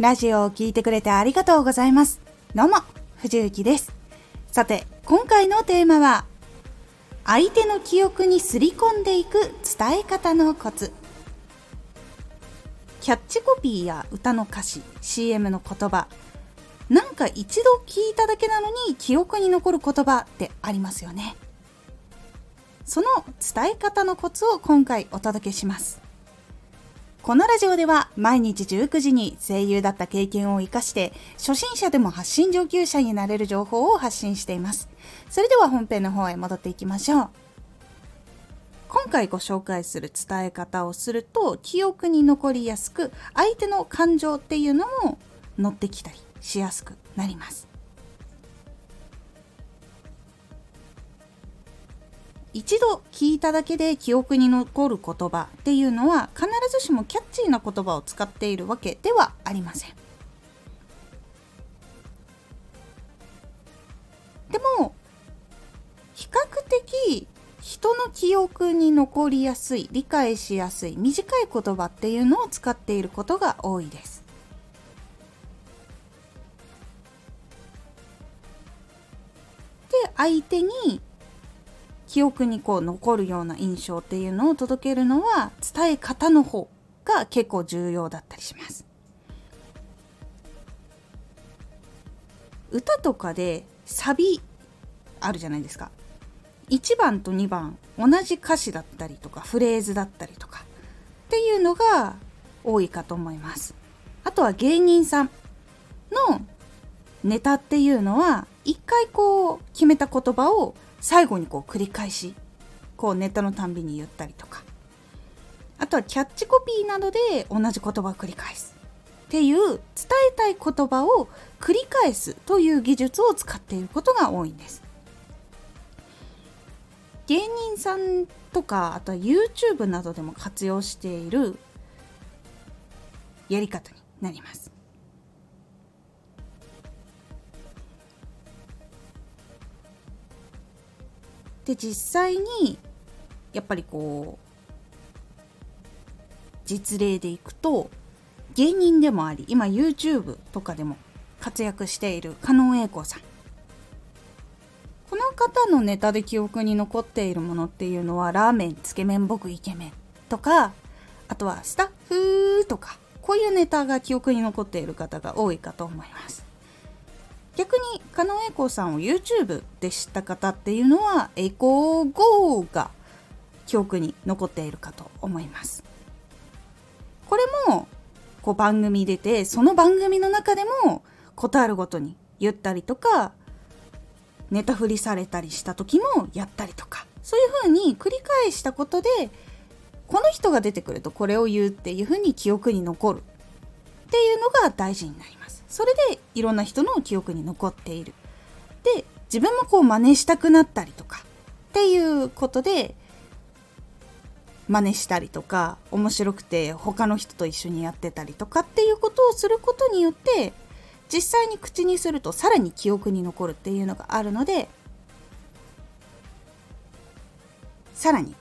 ラジオを聴いてくれてありがとうございます。どうも、藤幸です。さて、今回のテーマは、相手の記憶にすり込んでいく伝え方のコツ。キャッチコピーや歌の歌詞、CM の言葉、なんか一度聞いただけなのに記憶に残る言葉ってありますよね。その伝え方のコツを今回お届けします。このラジオでは毎日19時に声優だった経験を活かして初心者でも発信上級者になれる情報を発信しています。それでは本編の方へ戻っていきましょう。今回ご紹介する伝え方をすると記憶に残りやすく相手の感情っていうのも乗ってきたりしやすくなります。一度聞いただけで記憶に残る言葉っていうのは必ずしもキャッチーな言葉を使っているわけではありません。でも比較的人の記憶に残りやすい理解しやすい短い言葉っていうのを使っていることが多いです。で相手に記憶にこう残るような印象っていうのを届けるのは伝え方の方が結構重要だったりします。歌とかでサビあるじゃないですか。1番と2番同じ歌詞だったりとかフレーズだったりとかっていうのが多いかと思います。あとは芸人さんのネタっていうのは一回こう決めた言葉を最後にこう繰り返しこうネタのたんびに言ったりとか。あとはキャッチコピーなどで同じ言葉を繰り返す。っていう伝えたい言葉を繰り返すという技術を使っていることが多いんです。芸人さんとかあとは YouTube などでも活用しているやり方になります。で実際にやっぱりこう実例でいくと芸人でもあり今 YouTube とかでも活躍している加納栄子さん。この方のネタで記憶に残っているものっていうのはラーメンつけ麺僕イケメンとかあとはスタッフとかこういうネタが記憶に残っている方が多いかと思います。逆に狩野英孝さんを YouTube で知った方っていうのは栄光 GO が記憶に残っているかと思います。これもこう番組出てその番組の中でも事あるごとに言ったりとかネタ振りされたりした時もやったりとかそういう風に繰り返したことでこの人が出てくるとこれを言うっていう風に記憶に残るっていうのが大事になります。それでいろんな人の記憶に残っている。で自分もこう真似したくなったりとかっていうことで真似したりとか面白くて他の人と一緒にやってたりとかっていうことをすることによって実際に口にするとさらに記憶に残るっていうのがあるのでさらに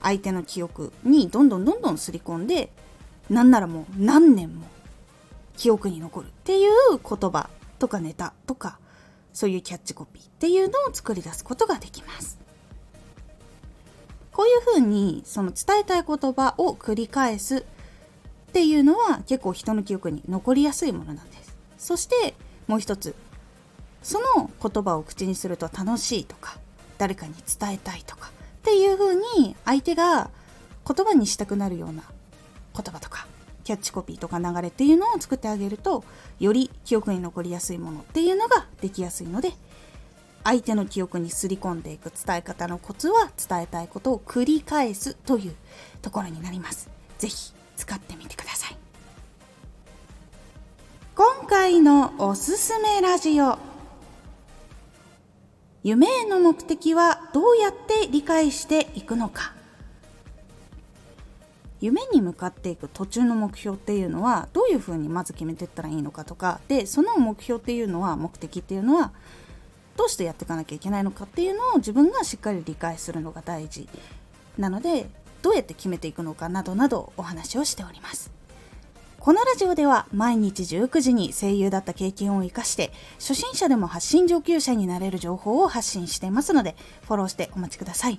相手の記憶にどんどんどんどんすり込んでなんならもう何年も記憶に残るっていう言葉とかネタとかそういうキャッチコピーっていうのを作り出すことができます。こういうふうにその伝えたい言葉を繰り返すっていうのは結構人の記憶に残りやすいものなんです。そしてもう一つその言葉を口にすると楽しいとか誰かに伝えたいとかっていうふうに相手が言葉にしたくなるような言葉とかキャッチコピーとか流れっていうのを作ってあげるとより記憶に残りやすいものっていうのができやすいので相手の記憶にすり込んでいく伝え方のコツは伝えたいことを繰り返すというところになります。是非使ってみてください。今回のおすすめラジオ夢への目的はどうやって理解していくのか夢に向かっていく途中の目標っていうのはどういうふうにまず決めていったらいいのかとかでその目標っていうのは目的っていうのはどうしてやっていかなきゃいけないのかっていうのを自分がしっかり理解するのが大事なのでどうやって決めていくのかなどなどお話をしておりますこのラジオでは毎日19時に声優だった経験を生かして初心者でも発信上級者になれる情報を発信していますのでフォローしてお待ちください。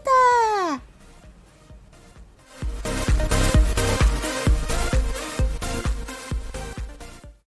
た。